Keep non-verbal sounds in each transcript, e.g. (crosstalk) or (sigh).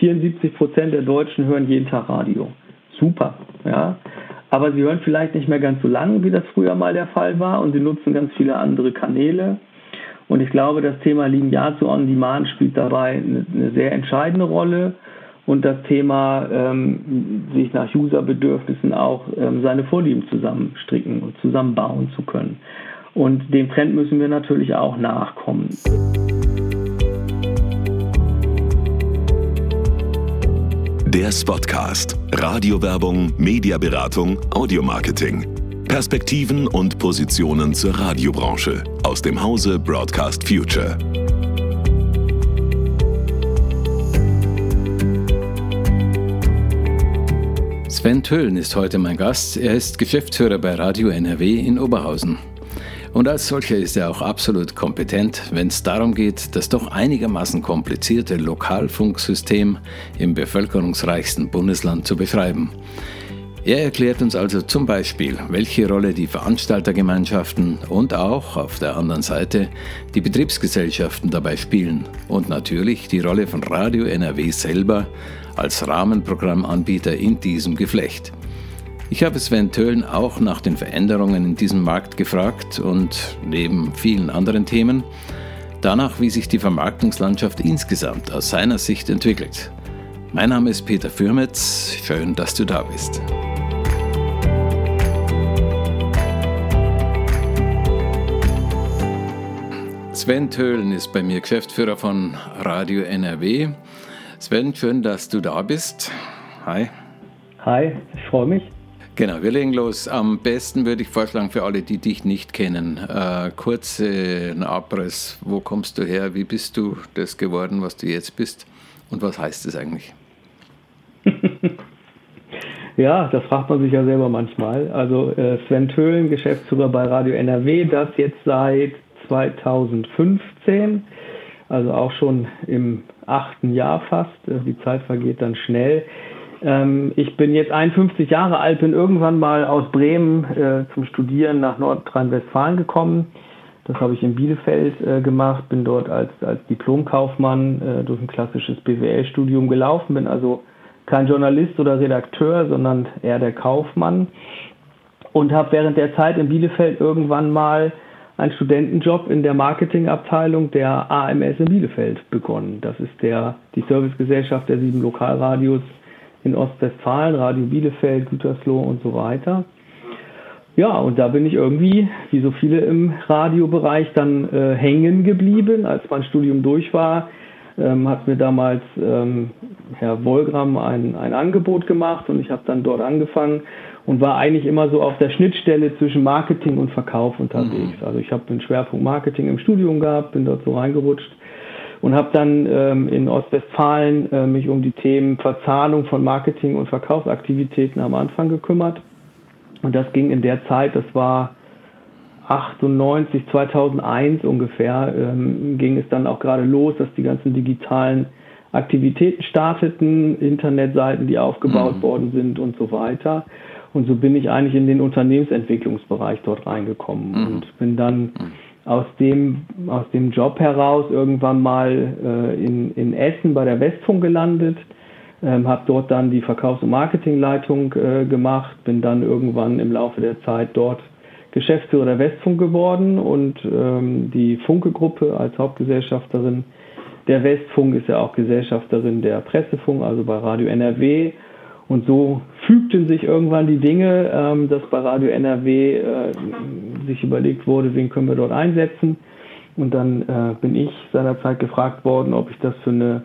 74 Prozent der Deutschen hören jeden Tag Radio. Super, ja. Aber sie hören vielleicht nicht mehr ganz so lange, wie das früher mal der Fall war, und sie nutzen ganz viele andere Kanäle. Und ich glaube, das Thema Linear zu On-Demand spielt dabei eine, eine, sehr entscheidende Rolle. Und das Thema, ähm, sich nach Userbedürfnissen auch ähm, seine Vorlieben zusammenstricken und zusammenbauen zu können. Und dem Trend müssen wir natürlich auch nachkommen. Der Spotcast. Radiowerbung, Mediaberatung, Audiomarketing. Perspektiven und Positionen zur Radiobranche aus dem Hause Broadcast Future. Sven Tölln ist heute mein Gast. Er ist Geschäftsführer bei Radio NRW in Oberhausen. Und als solcher ist er auch absolut kompetent, wenn es darum geht, das doch einigermaßen komplizierte Lokalfunksystem im bevölkerungsreichsten Bundesland zu beschreiben. Er erklärt uns also zum Beispiel, welche Rolle die Veranstaltergemeinschaften und auch auf der anderen Seite die Betriebsgesellschaften dabei spielen und natürlich die Rolle von Radio NRW selber als Rahmenprogrammanbieter in diesem Geflecht. Ich habe Sven Tölln auch nach den Veränderungen in diesem Markt gefragt und neben vielen anderen Themen danach, wie sich die Vermarktungslandschaft insgesamt aus seiner Sicht entwickelt. Mein Name ist Peter Fürmetz, schön, dass du da bist. Sven Tölln ist bei mir Geschäftsführer von Radio NRW. Sven, schön, dass du da bist. Hi. Hi, ich freue mich. Genau, wir legen los. Am besten würde ich vorschlagen für alle, die dich nicht kennen, äh, kurz äh, Abriss. Wo kommst du her? Wie bist du das geworden, was du jetzt bist? Und was heißt es eigentlich? (laughs) ja, das fragt man sich ja selber manchmal. Also äh, Sven Töhlen, Geschäftsführer bei Radio NRW, das jetzt seit 2015, also auch schon im achten Jahr fast. Äh, die Zeit vergeht dann schnell. Ähm, ich bin jetzt 51 Jahre alt, bin irgendwann mal aus Bremen äh, zum Studieren nach Nordrhein-Westfalen gekommen. Das habe ich in Bielefeld äh, gemacht, bin dort als, als Diplomkaufmann äh, durch ein klassisches BWL-Studium gelaufen, bin also kein Journalist oder Redakteur, sondern eher der Kaufmann und habe während der Zeit in Bielefeld irgendwann mal einen Studentenjob in der Marketingabteilung der AMS in Bielefeld begonnen. Das ist der, die Servicegesellschaft der sieben Lokalradios in Ostwestfalen, Radio Bielefeld, Gütersloh und so weiter. Ja, und da bin ich irgendwie, wie so viele im Radiobereich, dann äh, hängen geblieben. Als mein Studium durch war, ähm, hat mir damals ähm, Herr Wolgram ein, ein Angebot gemacht und ich habe dann dort angefangen und war eigentlich immer so auf der Schnittstelle zwischen Marketing und Verkauf unterwegs. Mhm. Also ich habe den Schwerpunkt Marketing im Studium gehabt, bin dort so reingerutscht und habe dann ähm, in Ostwestfalen äh, mich um die Themen Verzahnung von Marketing und Verkaufsaktivitäten am Anfang gekümmert. Und das ging in der Zeit, das war 98, 2001 ungefähr, ähm, ging es dann auch gerade los, dass die ganzen digitalen Aktivitäten starteten, Internetseiten, die aufgebaut mhm. worden sind und so weiter. Und so bin ich eigentlich in den Unternehmensentwicklungsbereich dort reingekommen mhm. und bin dann mhm aus dem, aus dem Job heraus irgendwann mal äh, in, in Essen bei der Westfunk gelandet, ähm, habe dort dann die Verkaufs- und Marketingleitung äh, gemacht, bin dann irgendwann im Laufe der Zeit dort Geschäftsführer der Westfunk geworden und ähm, die Funke-Gruppe als Hauptgesellschafterin der Westfunk ist ja auch Gesellschafterin der Pressefunk, also bei Radio NRW und so fügten sich irgendwann die Dinge, ähm, dass bei Radio NRW äh, sich überlegt wurde, wen können wir dort einsetzen. Und dann äh, bin ich seinerzeit gefragt worden, ob ich das für eine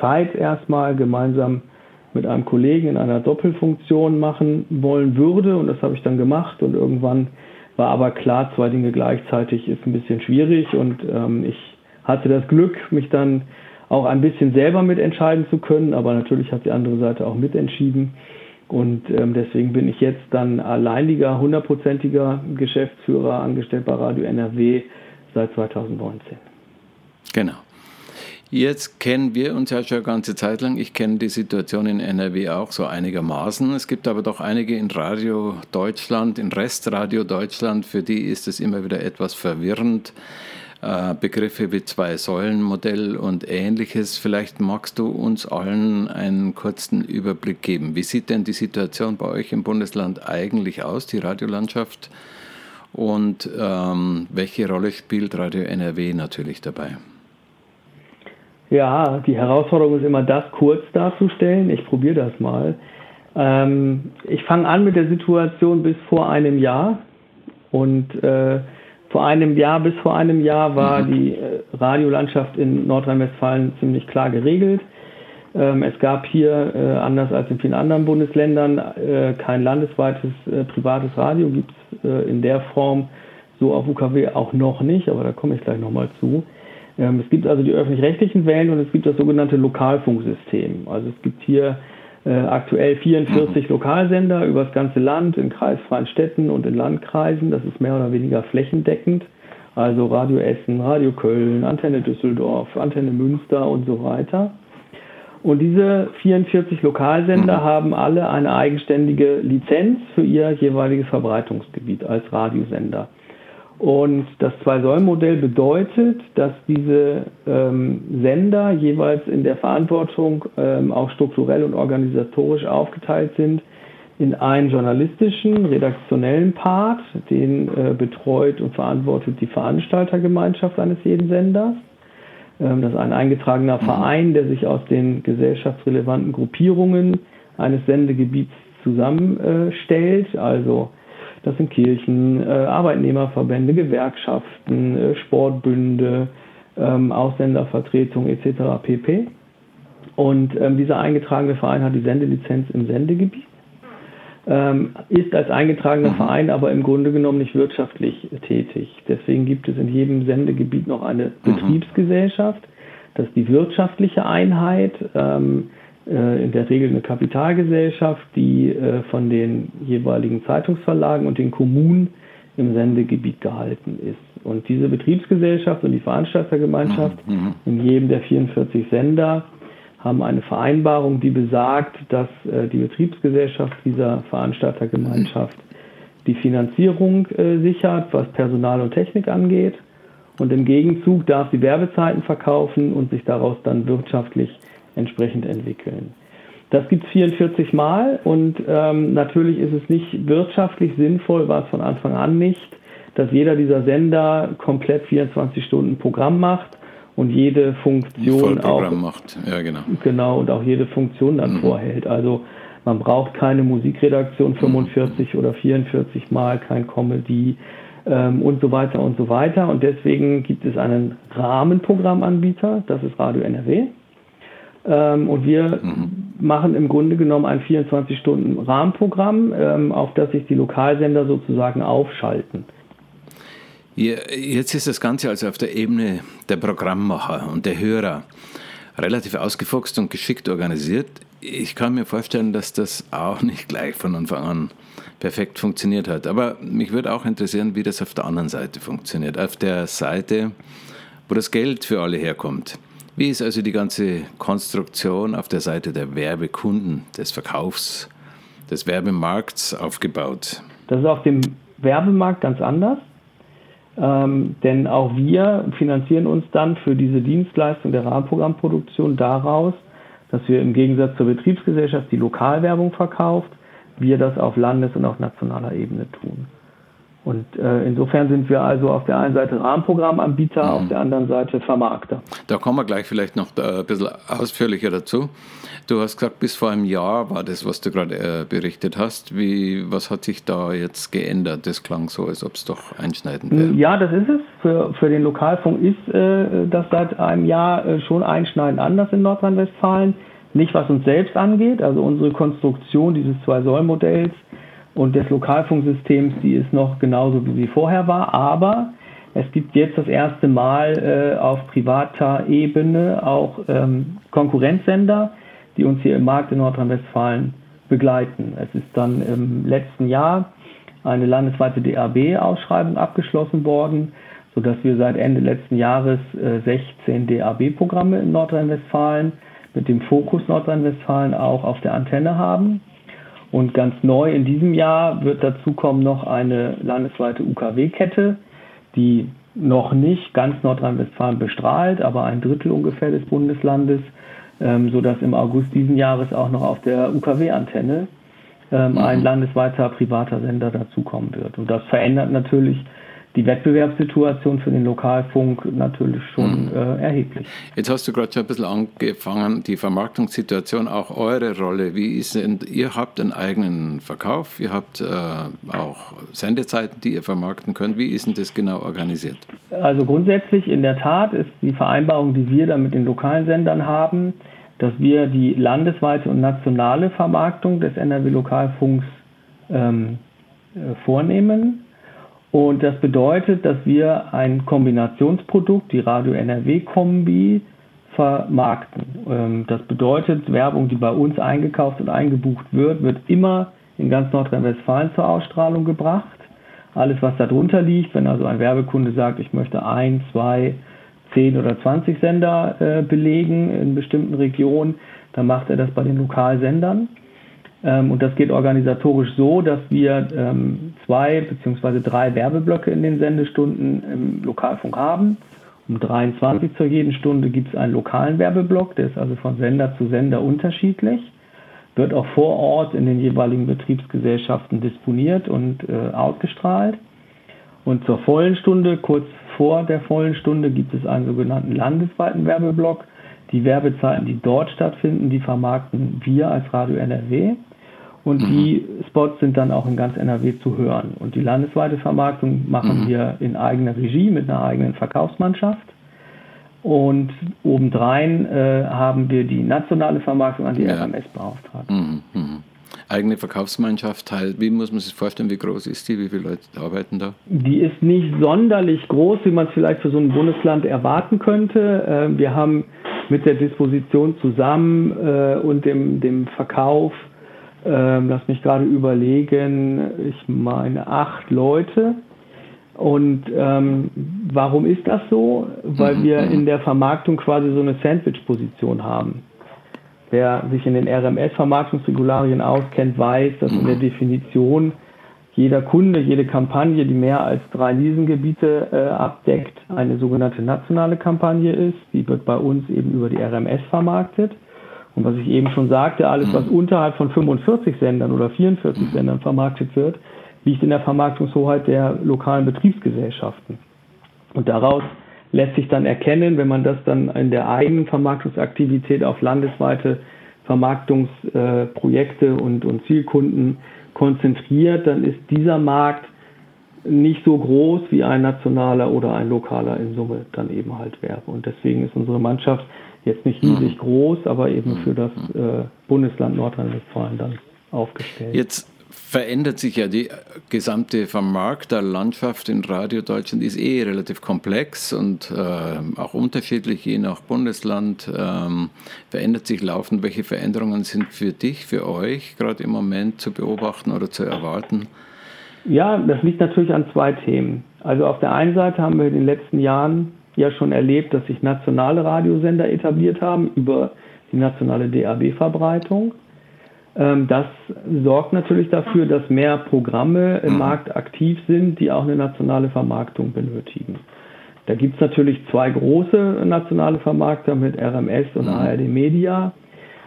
Zeit erstmal gemeinsam mit einem Kollegen in einer Doppelfunktion machen wollen würde. Und das habe ich dann gemacht. Und irgendwann war aber klar, zwei Dinge gleichzeitig ist ein bisschen schwierig. Und ähm, ich hatte das Glück, mich dann auch ein bisschen selber mitentscheiden zu können, aber natürlich hat die andere Seite auch mitentschieden. Und ähm, deswegen bin ich jetzt dann alleiniger, hundertprozentiger Geschäftsführer angestellt bei Radio NRW seit 2019. Genau. Jetzt kennen wir uns ja schon eine ganze Zeit lang. Ich kenne die Situation in NRW auch so einigermaßen. Es gibt aber doch einige in Radio Deutschland, in Restradio Deutschland, für die ist es immer wieder etwas verwirrend Begriffe wie Zwei-Säulen-Modell und ähnliches. Vielleicht magst du uns allen einen kurzen Überblick geben. Wie sieht denn die Situation bei euch im Bundesland eigentlich aus, die Radiolandschaft? Und ähm, welche Rolle spielt Radio NRW natürlich dabei? Ja, die Herausforderung ist immer das kurz darzustellen. Ich probiere das mal. Ähm, ich fange an mit der Situation bis vor einem Jahr. Und äh, vor einem Jahr, bis vor einem Jahr war mhm. die äh, Radiolandschaft in Nordrhein-Westfalen ziemlich klar geregelt. Ähm, es gab hier, äh, anders als in vielen anderen Bundesländern, äh, kein landesweites privates Radio, gibt es in der Form so auf UKW auch noch nicht, aber da komme ich gleich nochmal zu. Ähm, es gibt also die öffentlich-rechtlichen Wellen und es gibt das sogenannte Lokalfunksystem. Also es gibt hier äh, aktuell 44 mhm. Lokalsender über das ganze Land, in kreisfreien Städten und in Landkreisen. Das ist mehr oder weniger flächendeckend. Also Radio Essen, Radio Köln, Antenne Düsseldorf, Antenne Münster und so weiter. Und diese 44 Lokalsender mhm. haben alle eine eigenständige Lizenz für ihr jeweiliges Verbreitungsgebiet als Radiosender. Und das Zwei-Säulen-Modell bedeutet, dass diese ähm, Sender jeweils in der Verantwortung ähm, auch strukturell und organisatorisch aufgeteilt sind in einen journalistischen, redaktionellen Part, den äh, betreut und verantwortet die Veranstaltergemeinschaft eines jeden Senders. Ähm, das ist ein eingetragener mhm. Verein, der sich aus den gesellschaftsrelevanten Gruppierungen eines Sendegebiets zusammenstellt, also das sind Kirchen, äh, Arbeitnehmerverbände, Gewerkschaften, äh, Sportbünde, ähm, Ausländervertretung etc. pp. Und ähm, dieser eingetragene Verein hat die Sendelizenz im Sendegebiet, ähm, ist als eingetragener mhm. Verein aber im Grunde genommen nicht wirtschaftlich tätig. Deswegen gibt es in jedem Sendegebiet noch eine mhm. Betriebsgesellschaft. Das ist die wirtschaftliche Einheit. Ähm, äh, in der Regel eine Kapitalgesellschaft, die äh, von den jeweiligen Zeitungsverlagen und den Kommunen im Sendegebiet gehalten ist. Und diese Betriebsgesellschaft und die Veranstaltergemeinschaft mhm. mhm. in jedem der 44 Sender haben eine Vereinbarung, die besagt, dass äh, die Betriebsgesellschaft dieser Veranstaltergemeinschaft die Finanzierung sichert, was Personal und Technik angeht. Und im Gegenzug darf sie Werbezeiten verkaufen und sich daraus dann wirtschaftlich entsprechend entwickeln. Das gibt es 44 Mal und ähm, natürlich ist es nicht wirtschaftlich sinnvoll, war es von Anfang an nicht, dass jeder dieser Sender komplett 24 Stunden Programm macht und jede Funktion auch macht. Ja, genau. genau und auch jede Funktion dann mhm. vorhält. Also man braucht keine Musikredaktion 45 mhm. oder 44 Mal, kein Comedy ähm, und so weiter und so weiter. Und deswegen gibt es einen Rahmenprogrammanbieter, das ist Radio NRW. Ähm, und wir mhm. machen im Grunde genommen ein 24-Stunden-Rahmenprogramm, ähm, auf das sich die Lokalsender sozusagen aufschalten. Jetzt ist das Ganze also auf der Ebene der Programmmacher und der Hörer relativ ausgefuchst und geschickt organisiert. Ich kann mir vorstellen, dass das auch nicht gleich von Anfang an perfekt funktioniert hat. Aber mich würde auch interessieren, wie das auf der anderen Seite funktioniert. Auf der Seite, wo das Geld für alle herkommt. Wie ist also die ganze Konstruktion auf der Seite der Werbekunden, des Verkaufs, des Werbemarkts aufgebaut? Das ist auf dem Werbemarkt ganz anders. Ähm, denn auch wir finanzieren uns dann für diese Dienstleistung der Rahmenprogrammproduktion daraus, dass wir im Gegensatz zur Betriebsgesellschaft, die Lokalwerbung verkauft, wir das auf Landes- und auf nationaler Ebene tun. Und äh, insofern sind wir also auf der einen Seite Rahmenprogrammanbieter, mhm. auf der anderen Seite Vermarkter. Da kommen wir gleich vielleicht noch ein bisschen ausführlicher dazu. Du hast gesagt, bis vor einem Jahr war das, was du gerade äh, berichtet hast. Wie, was hat sich da jetzt geändert? Das klang so, als ob es doch einschneidend wäre. Ja, das ist es. Für, für den Lokalfunk ist äh, das seit einem Jahr äh, schon einschneidend anders in Nordrhein-Westfalen. Nicht was uns selbst angeht, also unsere Konstruktion dieses Zwei-Säulen-Modells und des Lokalfunksystems, die ist noch genauso wie sie vorher war, aber es gibt jetzt das erste Mal äh, auf privater Ebene auch ähm, Konkurrenzsender, die uns hier im Markt in Nordrhein-Westfalen begleiten. Es ist dann im letzten Jahr eine landesweite DAB-Ausschreibung abgeschlossen worden, sodass wir seit Ende letzten Jahres äh, 16 DAB-Programme in Nordrhein-Westfalen mit dem Fokus Nordrhein-Westfalen auch auf der Antenne haben. Und ganz neu in diesem Jahr wird dazu kommen noch eine landesweite UKW-Kette, die noch nicht ganz Nordrhein-Westfalen bestrahlt, aber ein Drittel ungefähr des Bundeslandes, ähm, sodass im August diesen Jahres auch noch auf der UKW-Antenne ähm, mhm. ein landesweiter privater Sender dazukommen wird. Und das verändert natürlich die Wettbewerbssituation für den Lokalfunk natürlich schon mhm. äh, erheblich. Jetzt hast du gerade schon ein bisschen angefangen, die Vermarktungssituation, auch eure Rolle. Wie ist denn, ihr habt einen eigenen Verkauf, ihr habt äh, auch Sendezeiten, die ihr vermarkten könnt. Wie ist denn das genau organisiert? Also grundsätzlich in der Tat ist die Vereinbarung, die wir da mit den lokalen Sendern haben, dass wir die landesweite und nationale Vermarktung des NRW-Lokalfunks ähm, äh, vornehmen und das bedeutet, dass wir ein Kombinationsprodukt, die Radio NRW Kombi, vermarkten. Ähm, das bedeutet, Werbung, die bei uns eingekauft und eingebucht wird, wird immer in ganz Nordrhein-Westfalen zur Ausstrahlung gebracht. Alles, was darunter liegt, wenn also ein Werbekunde sagt, ich möchte ein, zwei, zehn oder zwanzig Sender äh, belegen in bestimmten Regionen, dann macht er das bei den Lokalsendern. Ähm, und das geht organisatorisch so, dass wir ähm, zwei bzw. drei Werbeblöcke in den Sendestunden im Lokalfunk haben. Um 23 zur jeden Stunde gibt es einen lokalen Werbeblock, der ist also von Sender zu Sender unterschiedlich, wird auch vor Ort in den jeweiligen Betriebsgesellschaften disponiert und äh, ausgestrahlt. Und zur vollen Stunde, kurz vor der vollen Stunde, gibt es einen sogenannten landesweiten Werbeblock. Die Werbezeiten, die dort stattfinden, die vermarkten wir als Radio NRW. Und mhm. die Spots sind dann auch in ganz NRW zu hören. Und die landesweite Vermarktung machen mhm. wir in eigener Regie mit einer eigenen Verkaufsmannschaft. Und obendrein äh, haben wir die nationale Vermarktung an die ja. RMS beauftragt. Mhm. Mhm. Eigene Verkaufsmannschaft, halt, wie muss man sich vorstellen, wie groß ist die, wie viele Leute arbeiten da? Die ist nicht sonderlich groß, wie man es vielleicht für so ein Bundesland erwarten könnte. Äh, wir haben mit der Disposition zusammen äh, und dem, dem Verkauf ähm, lass mich gerade überlegen, ich meine acht Leute. Und ähm, warum ist das so? Weil mhm, wir mhm. in der Vermarktung quasi so eine Sandwich-Position haben. Wer sich in den RMS-Vermarktungsregularien auskennt, weiß, dass in der mhm. Definition jeder Kunde, jede Kampagne, die mehr als drei Leasinggebiete äh, abdeckt, eine sogenannte nationale Kampagne ist. Die wird bei uns eben über die RMS vermarktet. Und was ich eben schon sagte, alles, was mhm. unterhalb von 45 Sendern oder 44 mhm. Sendern vermarktet wird, liegt in der Vermarktungshoheit der lokalen Betriebsgesellschaften. Und daraus lässt sich dann erkennen, wenn man das dann in der eigenen Vermarktungsaktivität auf landesweite Vermarktungsprojekte und, und Zielkunden konzentriert, dann ist dieser Markt nicht so groß wie ein nationaler oder ein lokaler in Summe dann eben halt wäre. Und deswegen ist unsere Mannschaft jetzt nicht riesig mhm. groß, aber eben für das mhm. äh, Bundesland Nordrhein-Westfalen dann aufgestellt. Jetzt verändert sich ja die gesamte Vermarkterlandschaft in Radio Deutschland, ist eh relativ komplex und äh, auch unterschiedlich, je nach Bundesland. Ähm, verändert sich laufend. Welche Veränderungen sind für dich, für euch gerade im Moment zu beobachten oder zu erwarten? Ja, das liegt natürlich an zwei Themen. Also auf der einen Seite haben wir in den letzten Jahren ja schon erlebt, dass sich nationale Radiosender etabliert haben über die nationale DAB-Verbreitung. Ähm, das sorgt natürlich dafür, dass mehr Programme im mhm. Markt aktiv sind, die auch eine nationale Vermarktung benötigen. Da gibt es natürlich zwei große nationale Vermarkter mit RMS und mhm. ARD Media.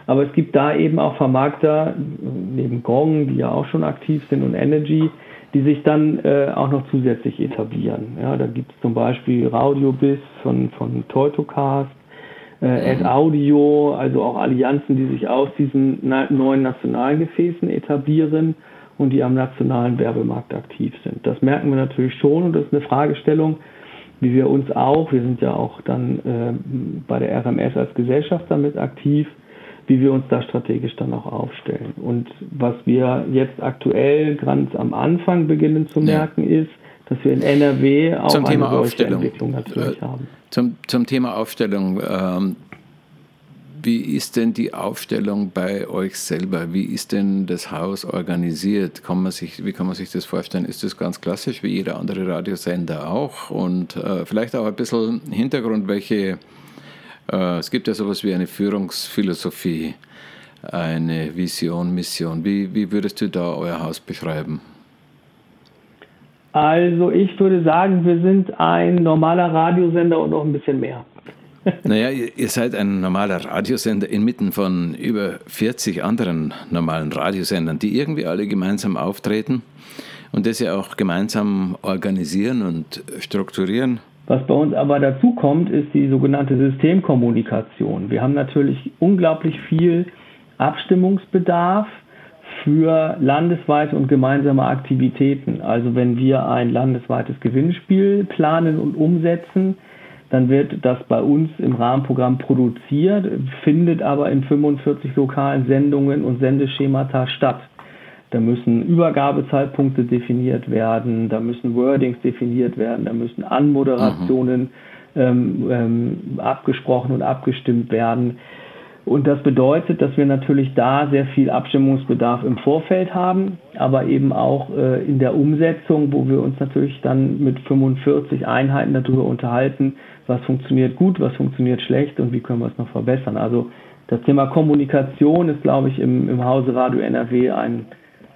Aber es gibt da eben auch Vermarkter, neben Gong, die ja auch schon aktiv sind, und Energy, die sich dann äh, auch noch zusätzlich etablieren. Ja, da gibt es zum Beispiel Raudiobis von, von Teutocast, äh, Ad mhm. Audio, also auch Allianzen, die sich aus diesen na neuen nationalen Gefäßen etablieren und die am nationalen Werbemarkt aktiv sind. Das merken wir natürlich schon und das ist eine Fragestellung, wie wir uns auch, wir sind ja auch dann äh, bei der RMS als Gesellschaft damit aktiv, wie wir uns da strategisch dann auch aufstellen. Und was wir jetzt aktuell ganz am Anfang beginnen zu merken, ja. ist, dass wir in NRW auch zum eine Thema solche. Entwicklung natürlich äh, haben. Zum, zum Thema Aufstellung. Ähm, wie ist denn die Aufstellung bei euch selber? Wie ist denn das Haus organisiert? Kann man sich, wie kann man sich das vorstellen? Ist das ganz klassisch wie jeder andere Radiosender auch? Und äh, vielleicht auch ein bisschen Hintergrund, welche es gibt ja sowas wie eine Führungsphilosophie, eine Vision, Mission. Wie, wie würdest du da euer Haus beschreiben? Also ich würde sagen, wir sind ein normaler Radiosender und noch ein bisschen mehr. (laughs) Naja, ihr seid ein normaler Radiosender inmitten von über 40 anderen normalen Radiosendern, die irgendwie alle gemeinsam auftreten und das ja auch gemeinsam organisieren und strukturieren. Was bei uns aber dazu kommt, ist die sogenannte Systemkommunikation. Wir haben natürlich unglaublich viel Abstimmungsbedarf für landesweite und gemeinsame Aktivitäten. Also wenn wir ein landesweites Gewinnspiel planen und umsetzen, dann wird das bei uns im Rahmenprogramm produziert, findet aber in 45 lokalen Sendungen und Sendeschemata statt. Da müssen Übergabezeitpunkte definiert werden, da müssen Wordings definiert werden, da müssen Anmoderationen mhm. ähm, ähm, abgesprochen und abgestimmt werden. Und das bedeutet, dass wir natürlich da sehr viel Abstimmungsbedarf im Vorfeld haben, aber eben auch äh, in der Umsetzung, wo wir uns natürlich dann mit 45 Einheiten darüber unterhalten, was funktioniert gut, was funktioniert schlecht und wie können wir es noch verbessern. Also das Thema Kommunikation ist, glaube ich, im, im Hause Radio NRW ein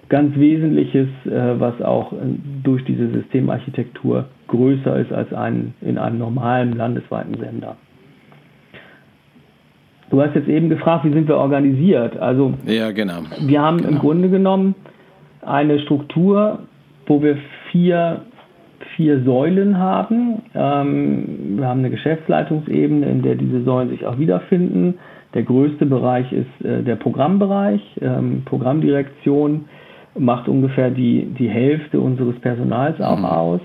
ganz wesentliches, äh, was auch äh, durch diese Systemarchitektur größer ist als ein, in einem normalen landesweiten Sender. Du hast jetzt eben gefragt, wie sind wir organisiert? Also ja, genau. Wir haben genau. im Grunde genommen eine Struktur, wo wir vier, vier Säulen haben. Ähm, wir haben eine Geschäftsleitungsebene, in der diese Säulen sich auch wiederfinden. Der größte Bereich ist äh, der Programmbereich. Ähm, Programmdirektion macht ungefähr die, die Hälfte unseres Personals auch mhm. aus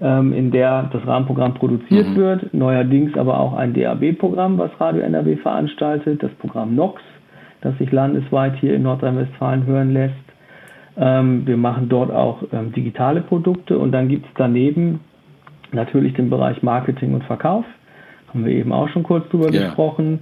ähm, in der das Rahmenprogramm produziert mhm. wird. Neuerdings aber auch ein DAB-Programm, was Radio NRW veranstaltet, das Programm NOx, das sich landesweit hier in Nordrhein-Westfalen hören lässt. Ähm, wir machen dort auch ähm, digitale Produkte und dann gibt es daneben natürlich den Bereich Marketing und Verkauf. Haben wir eben auch schon kurz drüber yeah. gesprochen.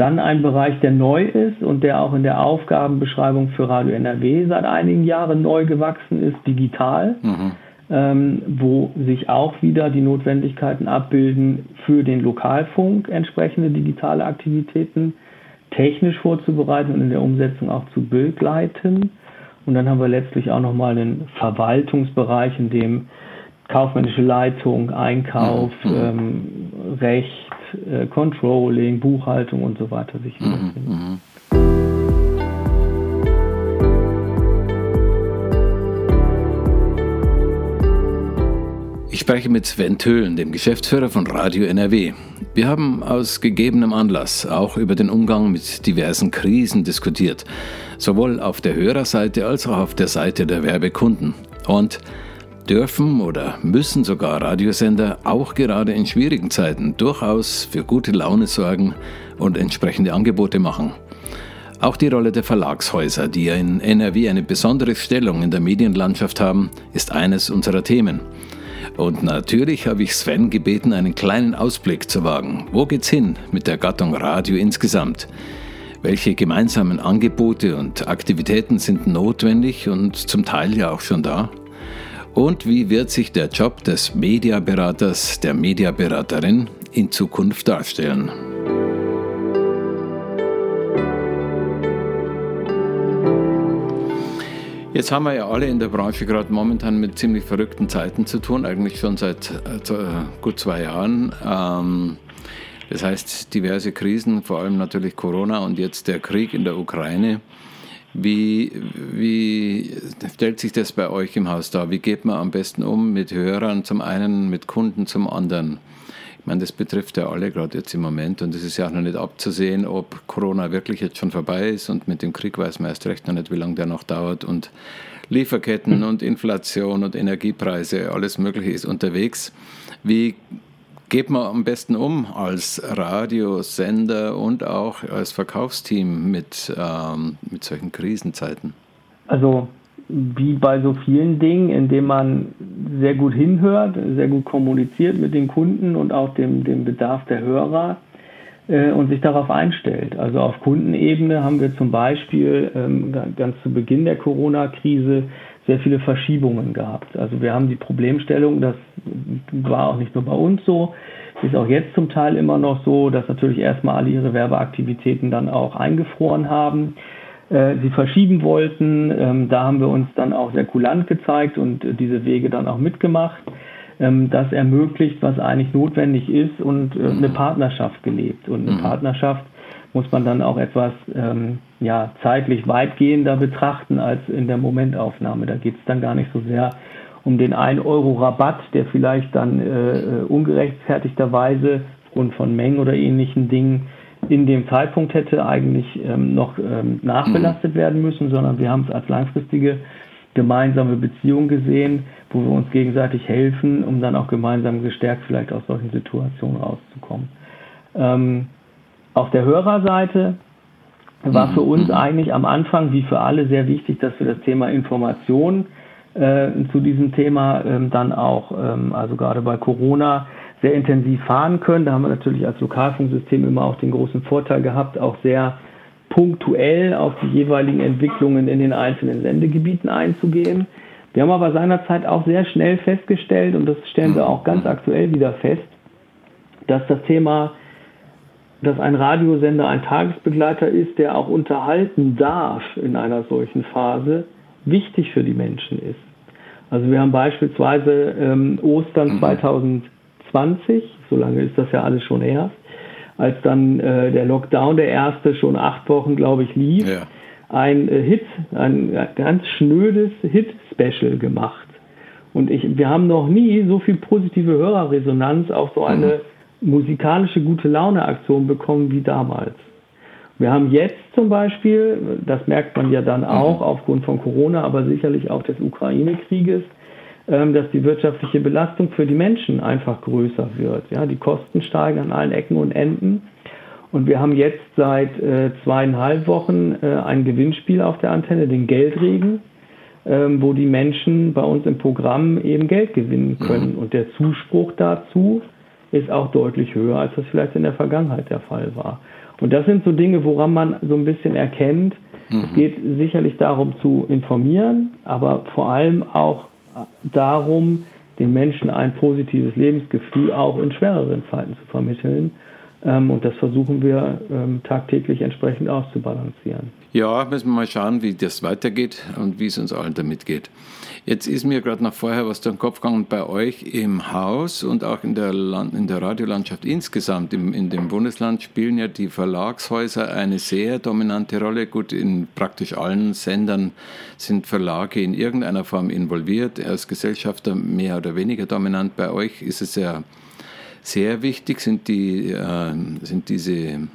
Dann ein Bereich, der neu ist und der auch in der Aufgabenbeschreibung für Radio NRW seit einigen Jahren neu gewachsen ist, digital. Mhm ähm, wo sich auch wieder die Notwendigkeiten abbilden, für den Lokalfunk entsprechende digitale Aktivitäten technisch vorzubereiten und in der Umsetzung auch zu begleiten. Und dann haben wir letztlich auch nochmal einen Verwaltungsbereich, in dem kaufmännische Leitung, Einkauf, mhm. ähm, Recht, äh, Controlling, Buchhaltung und so weiter sich mhm. wiederfinden. Mhm. Ich spreche mit Sven Töhlen, dem Geschäftsführer von Radio NRW. Wir haben aus gegebenem Anlass auch über den Umgang mit diversen Krisen diskutiert, sowohl auf der Hörerseite als auch auf der Seite der Werbekunden. Und dürfen oder müssen sogar Radiosender auch gerade in schwierigen Zeiten durchaus für gute Laune sorgen und entsprechende Angebote machen. Auch die Rolle der Verlagshäuser, die ja in NRW eine besondere Stellung in der Medienlandschaft haben, ist eines unserer Themen. Und natürlich habe ich Sven gebeten, einen kleinen Ausblick zu wagen. Wo geht's hin mit der Gattung Radio insgesamt? Welche gemeinsamen Angebote und Aktivitäten sind notwendig und zum Teil ja auch schon da? Und wie wird sich der Job des Mediaberaters, der Mediaberaterin in Zukunft darstellen? Jetzt haben wir ja alle in der Branche gerade momentan mit ziemlich verrückten Zeiten zu tun, eigentlich schon seit äh, gut zwei Jahren. Ähm, das heißt, diverse Krisen, vor allem natürlich Corona und jetzt der Krieg in der Ukraine. Wie, wie stellt sich das bei euch im Haus dar? Wie geht man am besten um mit Hörern zum einen, mit Kunden zum anderen? Ich meine, das betrifft ja alle gerade jetzt im Moment und es ist ja auch noch nicht abzusehen, ob Corona wirklich jetzt schon vorbei ist und mit dem Krieg weiß man erst recht noch nicht, wie lange der noch dauert und Lieferketten und Inflation und Energiepreise, alles Mögliche ist unterwegs. Wie geht man am besten um als Radiosender und auch als Verkaufsteam mit, ähm, mit solchen Krisenzeiten? Also wie bei so vielen Dingen, indem man sehr gut hinhört, sehr gut kommuniziert mit den Kunden und auch dem, dem Bedarf der Hörer äh, und sich darauf einstellt. Also auf Kundenebene haben wir zum Beispiel ähm, ganz zu Beginn der Corona-Krise sehr viele Verschiebungen gehabt. Also wir haben die Problemstellung, das war auch nicht nur bei uns so, ist auch jetzt zum Teil immer noch so, dass natürlich erstmal alle ihre Werbeaktivitäten dann auch eingefroren haben äh, sie verschieben wollten. Ähm, da haben wir uns dann auch sehr kulant gezeigt und äh, diese Wege dann auch mitgemacht. Ähm, das ermöglicht, was eigentlich notwendig ist und äh, eine mhm. Partnerschaft gelebt. Und eine mhm. Partnerschaft muss man dann auch etwas ähm, ja, zeitlich weitgehender betrachten als in der Momentaufnahme. Da geht es dann gar nicht so sehr um den 1 Euro Rabatt, der vielleicht dann äh, äh, ungerechtfertigterweise aufgrund von Mengen oder ähnlichen Dingen in dem Zeitpunkt hätte eigentlich ähm, noch ähm, nachbelastet werden müssen, sondern wir haben es als langfristige gemeinsame Beziehung gesehen, wo wir uns gegenseitig helfen, um dann auch gemeinsam gestärkt vielleicht aus solchen Situationen rauszukommen. Ähm, auf der Hörerseite war für uns mhm. eigentlich am Anfang, wie für alle, sehr wichtig, dass wir das Thema Information äh, zu diesem Thema ähm, dann auch, ähm, also gerade bei Corona, sehr intensiv fahren können. Da haben wir natürlich als Lokalfunksystem immer auch den großen Vorteil gehabt, auch sehr punktuell auf die jeweiligen Entwicklungen in den einzelnen Sendegebieten einzugehen. Wir haben aber seinerzeit auch sehr schnell festgestellt, und das stellen wir auch ganz aktuell wieder fest, dass das Thema, dass ein Radiosender ein Tagesbegleiter ist, der auch unterhalten darf in einer solchen Phase, wichtig für die Menschen ist. Also wir haben beispielsweise ähm, Ostern 2020, mhm. so lange ist das ja alles schon her, als dann äh, der Lockdown, der erste, schon acht Wochen, glaube ich, lief, ja. ein äh, Hit, ein ganz schnödes Hit-Special gemacht. Und ich, wir haben noch nie so viel positive Hörerresonanz auf so eine mhm. Musikalische gute Laune-Aktion bekommen wie damals. Wir haben jetzt zum Beispiel, das merkt man ja dann auch mhm. aufgrund von Corona, aber sicherlich auch des Ukraine-Krieges, ähm, dass die wirtschaftliche Belastung für die Menschen einfach größer wird. Ja, die Kosten steigen an allen Ecken und Enden. Und wir haben jetzt seit äh, zweieinhalb Wochen äh, ein Gewinnspiel auf der Antenne, den Geldregen, ähm, wo die Menschen bei uns im Programm eben Geld gewinnen können. Mhm. Und der Zuspruch dazu ist auch deutlich höher, als das vielleicht in der Vergangenheit der Fall war. Und das sind so Dinge, woran man so ein bisschen erkennt, mhm. es geht sicherlich darum zu informieren, aber vor allem auch darum, den Menschen ein positives Lebensgefühl auch in schwereren Zeiten zu vermitteln. Ähm, und das versuchen wir ähm, tagtäglich entsprechend auszubalancieren. Ja, müssen wir mal schauen, wie das weitergeht und wie es uns allen damit geht. Jetzt ist mir gerade noch vorher was durch den Kopf gegangen bei euch im Haus und auch in der, Land, in der Radiolandschaft insgesamt. Im, in dem Bundesland spielen ja die Verlagshäuser eine sehr dominante Rolle. Gut, in praktisch allen Sendern sind Verlage in irgendeiner Form involviert, als Gesellschafter mehr oder weniger dominant. Bei euch ist es ja sehr wichtig, sind, die, äh, sind diese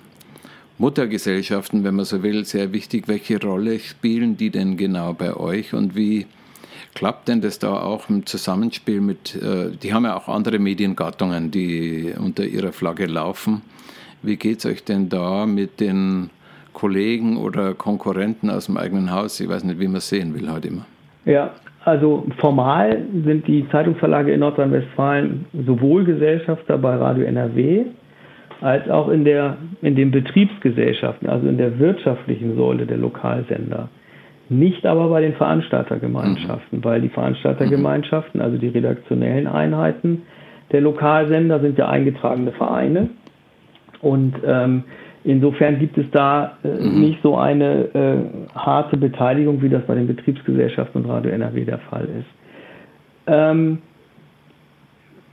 Muttergesellschaften, wenn man so will, sehr wichtig. Welche Rolle spielen die denn genau bei euch und wie klappt denn das da auch im Zusammenspiel mit, äh, die haben ja auch andere Mediengattungen, die unter ihrer Flagge laufen. Wie geht es euch denn da mit den Kollegen oder Konkurrenten aus dem eigenen Haus? Ich weiß nicht, wie man es sehen will heute immer. Ja, also formal sind die Zeitungsverlage in Nordrhein-Westfalen sowohl Gesellschafter bei Radio NRW als auch in, der, in den Betriebsgesellschaften, also in der wirtschaftlichen Säule der Lokalsender. Nicht aber bei den Veranstaltergemeinschaften, mhm. weil die Veranstaltergemeinschaften, also die redaktionellen Einheiten der Lokalsender, sind ja eingetragene Vereine. Und ähm, Insofern gibt es da äh, mhm. nicht so eine äh, harte Beteiligung, wie das bei den Betriebsgesellschaften und Radio NRW der Fall ist. Ähm,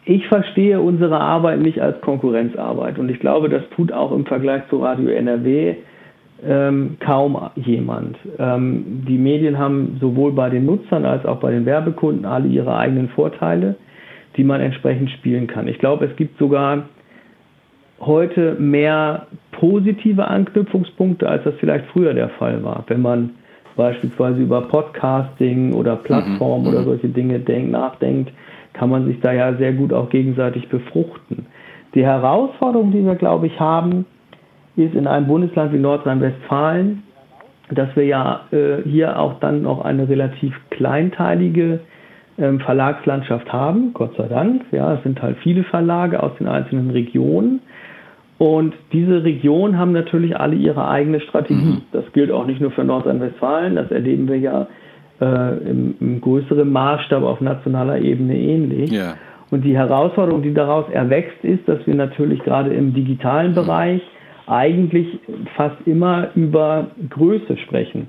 ich verstehe unsere Arbeit nicht als Konkurrenzarbeit und ich glaube, das tut auch im Vergleich zu Radio NRW ähm, kaum jemand. Ähm, die Medien haben sowohl bei den Nutzern als auch bei den Werbekunden alle ihre eigenen Vorteile, die man entsprechend spielen kann. Ich glaube, es gibt sogar heute mehr positive Anknüpfungspunkte, als das vielleicht früher der Fall war. Wenn man beispielsweise über Podcasting oder Plattformen mhm. oder mhm. solche Dinge denk, nachdenkt, kann man sich da ja sehr gut auch gegenseitig befruchten. Die Herausforderung, die wir, glaube ich, haben, ist in einem Bundesland wie Nordrhein-Westfalen, dass wir ja äh, hier auch dann noch eine relativ kleinteilige ähm, Verlagslandschaft haben, Gott sei Dank. Ja, es sind halt viele Verlage aus den einzelnen Regionen. Und diese Regionen haben natürlich alle ihre eigene Strategie. Mhm. Das gilt auch nicht nur für Nordrhein-Westfalen, das erleben wir ja äh, im, im, größeren Maßstab auf nationaler Ebene ähnlich. Ja. Und die Herausforderung, die daraus erwächst, ist, dass wir natürlich gerade im digitalen Bereich eigentlich fast immer über Größe sprechen.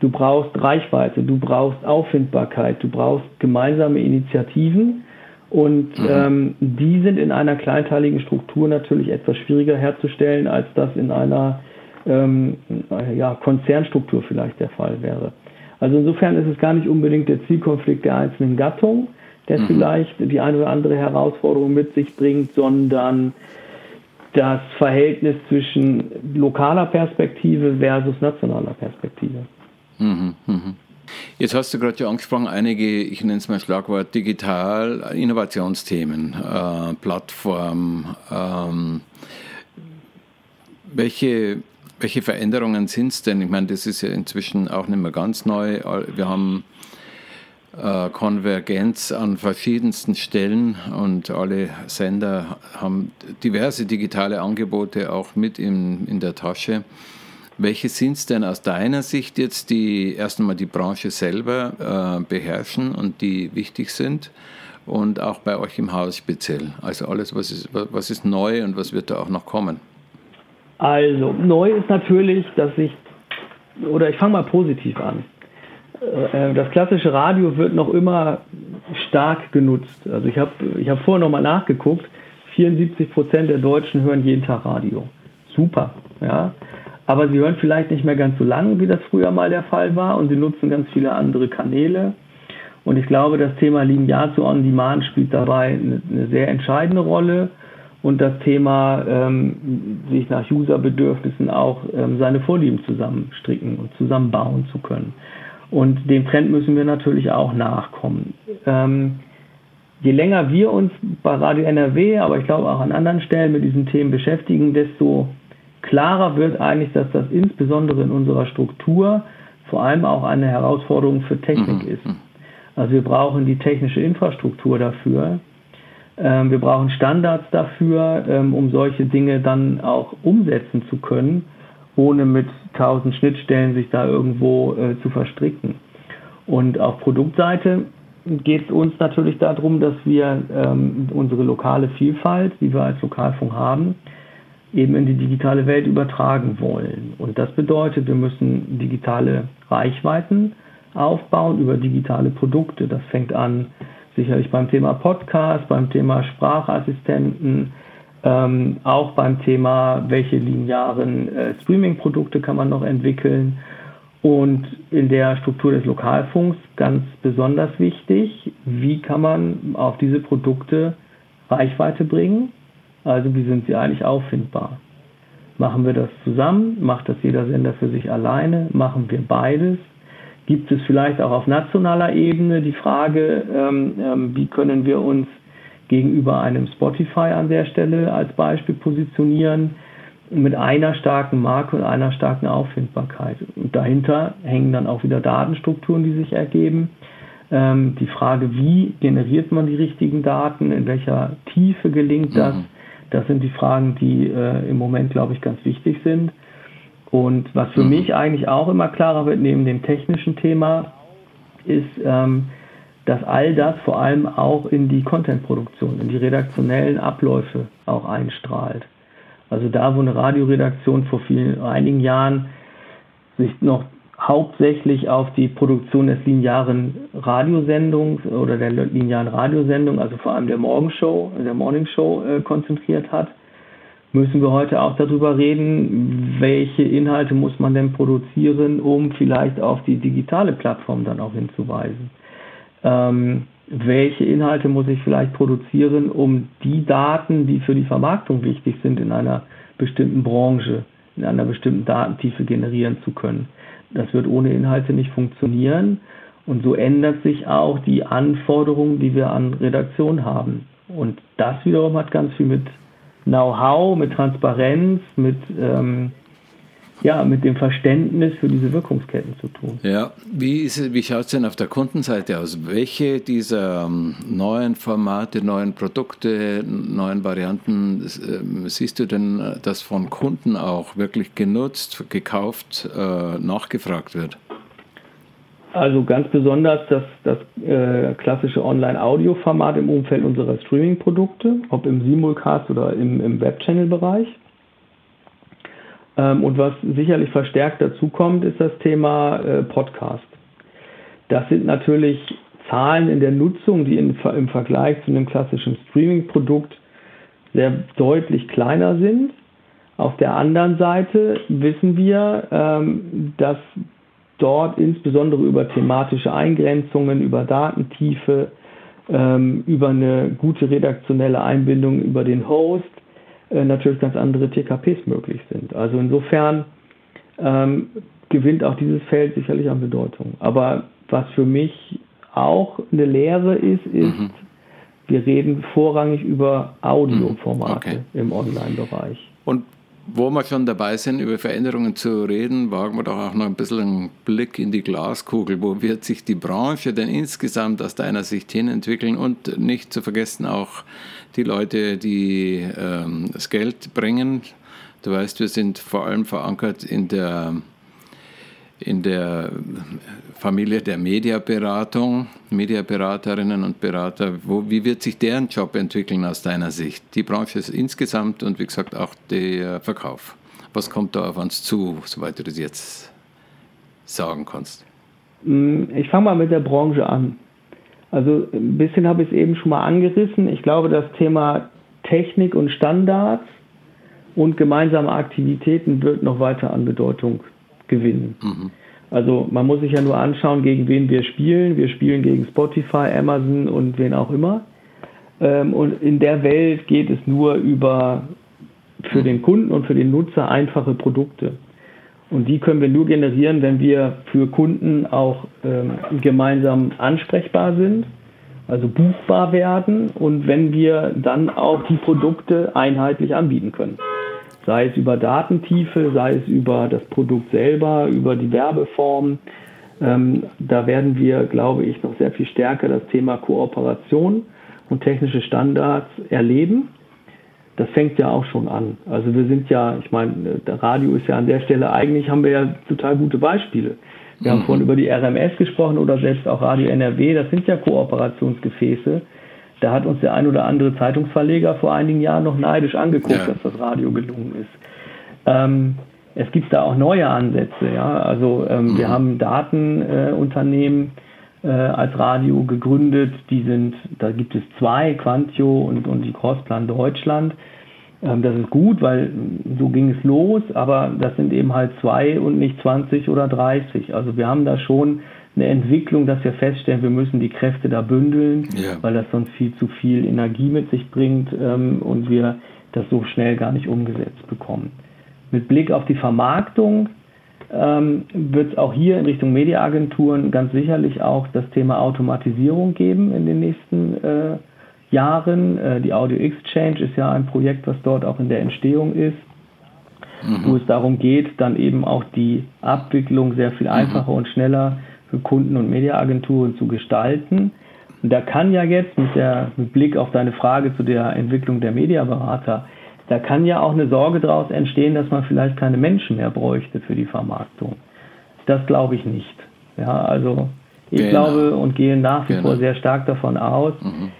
Du brauchst Reichweite, du brauchst Auffindbarkeit, du brauchst gemeinsame Initiativen und mhm. ähm, die sind in einer kleinteiligen Struktur natürlich etwas schwieriger herzustellen, als das in einer ähm, ja, Konzernstruktur vielleicht der Fall wäre. Also insofern ist es gar nicht unbedingt der Zielkonflikt der einzelnen Gattung, der mhm. vielleicht die eine oder andere Herausforderung mit sich bringt, sondern das Verhältnis zwischen lokaler Perspektive versus nationaler Perspektive. Mhm, mh. Jetzt hast du gerade ja angesprochen, einige, ich nenne es mal Schlagwort, digital, Innovationsthemen, äh, Plattform. Ähm, welche, welche Veränderungen sind es denn? Ich meine, das ist ja inzwischen auch nicht mehr ganz neu. Wir haben äh, Konvergenz an verschiedensten Stellen und alle Sender haben diverse digitale Angebote auch mit in, in der Tasche. Welche sind es denn aus deiner Sicht jetzt, die erst einmal die Branche selber äh, beherrschen und die wichtig sind? Und auch bei euch im Haus speziell. Also alles, was ist, was ist neu und was wird da auch noch kommen? Also, neu ist natürlich, dass ich, oder ich fange mal positiv an. Äh, das klassische Radio wird noch immer stark genutzt. Also ich habe ich hab vorher nochmal nachgeguckt, 74 Prozent der Deutschen hören jeden Tag Radio. Super, ja. Aber sie hören vielleicht nicht mehr ganz so lang, wie das früher mal der Fall war und sie nutzen ganz viele andere Kanäle. Und ich glaube, das Thema Linear zu On-Demand spielt dabei eine, eine, sehr entscheidende Rolle und das Thema, ähm, sich nach Userbedürfnissen auch ähm, seine Vorlieben zusammenstricken und zusammenbauen zu können. Und dem Trend müssen wir natürlich auch nachkommen. Ähm, je länger wir uns bei Radio NRW, aber ich glaube auch an anderen Stellen mit diesen Themen beschäftigen, desto klarer wird eigentlich, dass das insbesondere in unserer Struktur vor allem auch eine Herausforderung für Technik mhm. ist. Also wir brauchen die technische Infrastruktur dafür. Ähm, wir brauchen Standards dafür, ähm, um solche Dinge dann auch umsetzen zu können ohne mit tausend Schnittstellen sich da irgendwo äh, zu verstricken. Und auf Produktseite geht es uns natürlich darum, dass wir ähm, unsere lokale Vielfalt, die wir als Lokalfunk haben, eben in die digitale Welt übertragen wollen. Und das bedeutet, wir müssen digitale Reichweiten aufbauen über digitale Produkte. Das fängt an sicherlich beim Thema Podcast, beim Thema Sprachassistenten, ähm, auch beim Thema, welche linearen äh, Streaming-Produkte kann man noch entwickeln. Und in der Struktur des Lokalfunks ganz besonders wichtig, wie kann man auf diese Produkte Reichweite bringen? Also wie sind sie eigentlich auffindbar? Machen wir das zusammen? Macht das jeder Sender für sich alleine? Machen wir beides? Gibt es vielleicht auch auf nationaler Ebene die Frage, ähm, ähm, wie können wir uns gegenüber einem Spotify an der Stelle als Beispiel positionieren mit einer starken Marke und einer starken Auffindbarkeit. Und dahinter hängen dann auch wieder Datenstrukturen, die sich ergeben. Ähm, die Frage, wie generiert man die richtigen Daten, in welcher Tiefe gelingt das, mhm. das sind die Fragen, die äh, im Moment, glaube ich, ganz wichtig sind. Und was für mhm. mich eigentlich auch immer klarer wird, neben dem technischen Thema, ist, ähm, dass all das vor allem auch in die Content-Produktion, in die redaktionellen Abläufe auch einstrahlt. Also da, wo eine Radioredaktion vor vielen, einigen Jahren sich noch hauptsächlich auf die Produktion des linearen Radiosendungs oder der linearen Radiosendung, also vor allem der Morgenshow, der Morning Show äh, konzentriert hat, müssen wir heute auch darüber reden, welche Inhalte muss man denn produzieren, um vielleicht auf die digitale Plattform dann auch hinzuweisen ähm, welche Inhalte muss ich vielleicht produzieren, um die Daten, die für die Vermarktung wichtig sind, in einer bestimmten Branche, in einer bestimmten Datentiefe generieren zu können. Das wird ohne Inhalte nicht funktionieren. Und so ändert sich auch die Anforderung, die wir an Redaktion haben. Und das wiederum hat ganz viel mit Know-how, mit Transparenz, mit ähm, ja, mit dem Verständnis für diese Wirkungsketten zu tun. Ja, wie, wie schaut es denn auf der Kundenseite aus? Welche dieser ähm, neuen Formate, neuen Produkte, neuen Varianten äh, siehst du denn, äh, dass von Kunden auch wirklich genutzt, gekauft, äh, nachgefragt wird? Also ganz besonders das, das äh, klassische Online-Audio-Format im Umfeld unserer Streaming-Produkte, ob im Simulcast oder im, im Web-Channel-Bereich. Ähm, und was sicherlich verstärkt dazu kommt, ist das Thema äh, Podcast. Das sind natürlich Zahlen in der Nutzung, die in, im Vergleich zu einem klassischen Streaming-Produkt sehr deutlich kleiner sind. Auf der anderen Seite wissen wir, ähm, dass dort insbesondere über thematische Eingrenzungen, über Datentiefe, ähm, über eine gute redaktionelle Einbindung über den Host äh, natürlich ganz andere TKPs möglich sind. Also insofern ähm, gewinnt auch dieses Feld sicherlich an Bedeutung. Aber was für mich auch eine Lehre ist, ist, mhm. wir reden vorrangig über Audioformate okay. im Online-Bereich. Und wo wir schon dabei sind, über Veränderungen zu reden, wagen wir doch auch noch ein bisschen einen Blick in die Glaskugel. Wo wird sich die Branche denn insgesamt aus deiner Sicht hin entwickeln? Und nicht zu vergessen auch die Leute, die ähm, das Geld bringen. Du weißt, wir sind vor allem verankert in der in der Familie der Mediaberatung, Mediaberaterinnen und Berater. Wo, wie wird sich deren Job entwickeln aus deiner Sicht? Die Branche ist insgesamt und wie gesagt auch der Verkauf. Was kommt da auf uns zu, soweit du das jetzt sagen kannst? Mm, ich fange mal mit der Branche an. Also ein bisschen habe ich es eben schon mal angerissen. Ich glaube, das Thema Technik und Standards und gemeinsame Aktivitäten wird noch weiter an Bedeutung gewinnen. Mhm. Also man muss sich ja nur anschauen, gegen wen wir spielen. Wir spielen gegen Spotify, Amazon und wen auch immer. Ähm, und in der Welt geht es nur über für den Kunden und für den Nutzer einfache Produkte. Und die können wir nur generieren, wenn wir für Kunden auch ähm, gemeinsam ansprechbar sind, also buchbar werden und wenn wir dann auch die Produkte einheitlich anbieten können sei es über Datentiefe, sei es über das Produkt selber, über die Werbeform. Ähm, da werden wir, glaube ich, noch sehr viel stärker das Thema Kooperation und technische Standards erleben. Das fängt ja auch schon an. Also wir sind ja, ich meine, der Radio ist ja an der Stelle, eigentlich haben wir ja total gute Beispiele. Wir mhm. haben vorhin über die RMS gesprochen oder selbst auch Radio NRW, das sind ja Kooperationsgefäße da hat uns der ein oder andere Zeitungsverleger vor einigen Jahren noch neidisch angeguckt, ja. dass das Radio gelungen ist. Ähm, es gibt da auch neue Ansätze. Ja? Also ähm, mhm. wir haben Datenunternehmen äh, äh, als Radio gegründet. Die sind, da gibt es zwei, Quantio und, und die Crossplan Deutschland. Ähm, das ist gut, weil so ging es los, aber das sind eben halt zwei und nicht 20 oder 30. Also wir haben da schon eine Entwicklung, dass wir feststellen, wir müssen die Kräfte da bündeln, ja. weil das sonst viel zu viel Energie mit sich bringt ähm, und wir das so schnell gar nicht umgesetzt bekommen. Mit Blick auf die Vermarktung ähm, wird es auch hier in Richtung Mediaagenturen ganz sicherlich auch das Thema Automatisierung geben in den nächsten äh, Jahren. Äh, die Audio Exchange ist ja ein Projekt, was dort auch in der Entstehung ist, mhm. wo es darum geht, dann eben auch die Abwicklung sehr viel mhm. einfacher mhm. und schneller für Kunden und Mediaagenturen zu gestalten. Und da kann ja jetzt mit, der, mit Blick auf deine Frage zu der Entwicklung der Mediaberater, da kann ja auch eine Sorge daraus entstehen, dass man vielleicht keine Menschen mehr bräuchte für die Vermarktung. Das glaube ich nicht. Ja, also ich genau. glaube und gehe nach wie genau. vor sehr stark davon aus, mhm.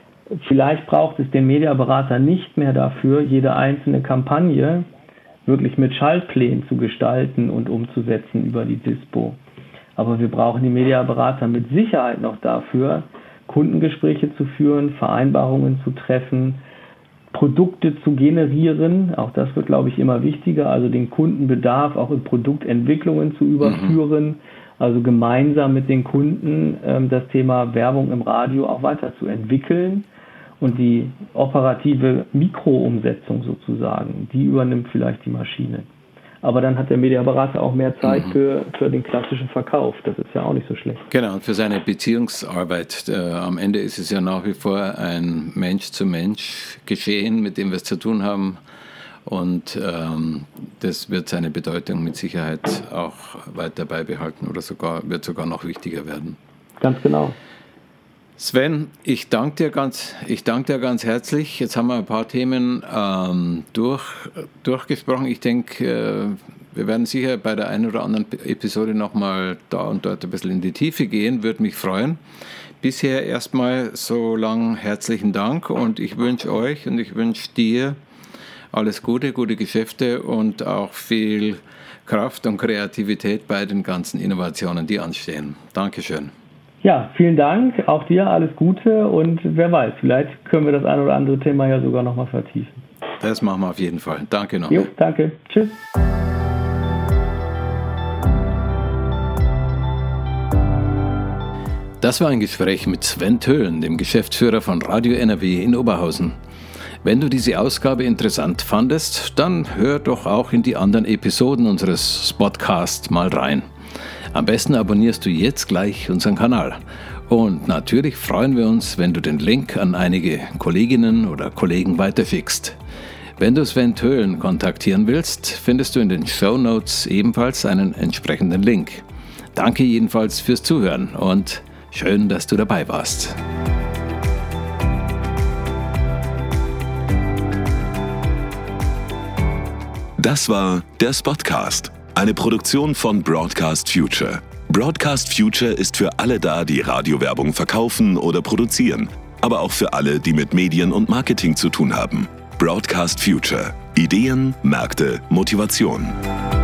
vielleicht braucht es den Mediaberater nicht mehr dafür, jede einzelne Kampagne wirklich mit Schaltplänen zu gestalten und umzusetzen über die Dispo. Aber wir brauchen die Mediaberater mit Sicherheit noch dafür, Kundengespräche zu führen, Vereinbarungen zu treffen, Produkte zu generieren. Auch das wird, glaube ich, immer wichtiger. Also den Kundenbedarf auch in Produktentwicklungen zu überführen. Mhm. Also gemeinsam mit den Kunden ähm, das Thema Werbung im Radio auch weiterzuentwickeln. Und die operative Mikroumsetzung sozusagen, die übernimmt vielleicht die Maschine aber dann hat der Mediaberater auch mehr Zeit mhm. für, für den klassischen Verkauf. Das ist ja auch nicht so schlecht. Genau, und für seine Beziehungsarbeit. Äh, am Ende ist es ja nach wie vor ein Mensch-zu-Mensch-Geschehen, mit dem wir es zu tun haben. Und ähm, das wird seine Bedeutung mit Sicherheit auch weiter beibehalten oder sogar wird sogar noch wichtiger werden. Ganz genau. Sven, ich danke dir ganz, dir ganz herzlich. Jetzt haben wir ein paar Themen ähm, durch, durchgesprochen. Ich denke, äh, wir werden sicher bei der einen oder anderen Episode nochmal da und dort ein bisschen in die Tiefe gehen. Würde mich freuen. Bisher erstmal so lang herzlichen Dank und ich wünsche euch und ich wünsche dir Alles Gute, gute Geschäfte und auch viel Kraft und Kreativität bei den ganzen Innovationen, die anstehen. Dankeschön. Ja, vielen Dank. Auch dir alles Gute und wer weiß, vielleicht können wir das ein oder andere Thema ja sogar nochmal vertiefen. Das machen wir auf jeden Fall. Danke noch. Jo, danke. Tschüss. Das war ein Gespräch mit Sven Töhlen, dem Geschäftsführer von Radio NRW in Oberhausen. Wenn du diese Ausgabe interessant fandest, dann hör doch auch in die anderen Episoden unseres Podcasts mal rein. Am besten abonnierst du jetzt gleich unseren Kanal. Und natürlich freuen wir uns, wenn du den Link an einige Kolleginnen oder Kollegen weiterschickst. Wenn du Sven Töhlen kontaktieren willst, findest du in den Show Notes ebenfalls einen entsprechenden Link. Danke jedenfalls fürs Zuhören und Schön, dass du dabei warst. Das war der Spotcast, eine Produktion von Broadcast Future. Broadcast Future ist für alle da, die Radiowerbung verkaufen oder produzieren, aber auch für alle, die mit Medien und Marketing zu tun haben. Broadcast Future. Ideen, Märkte, Motivation.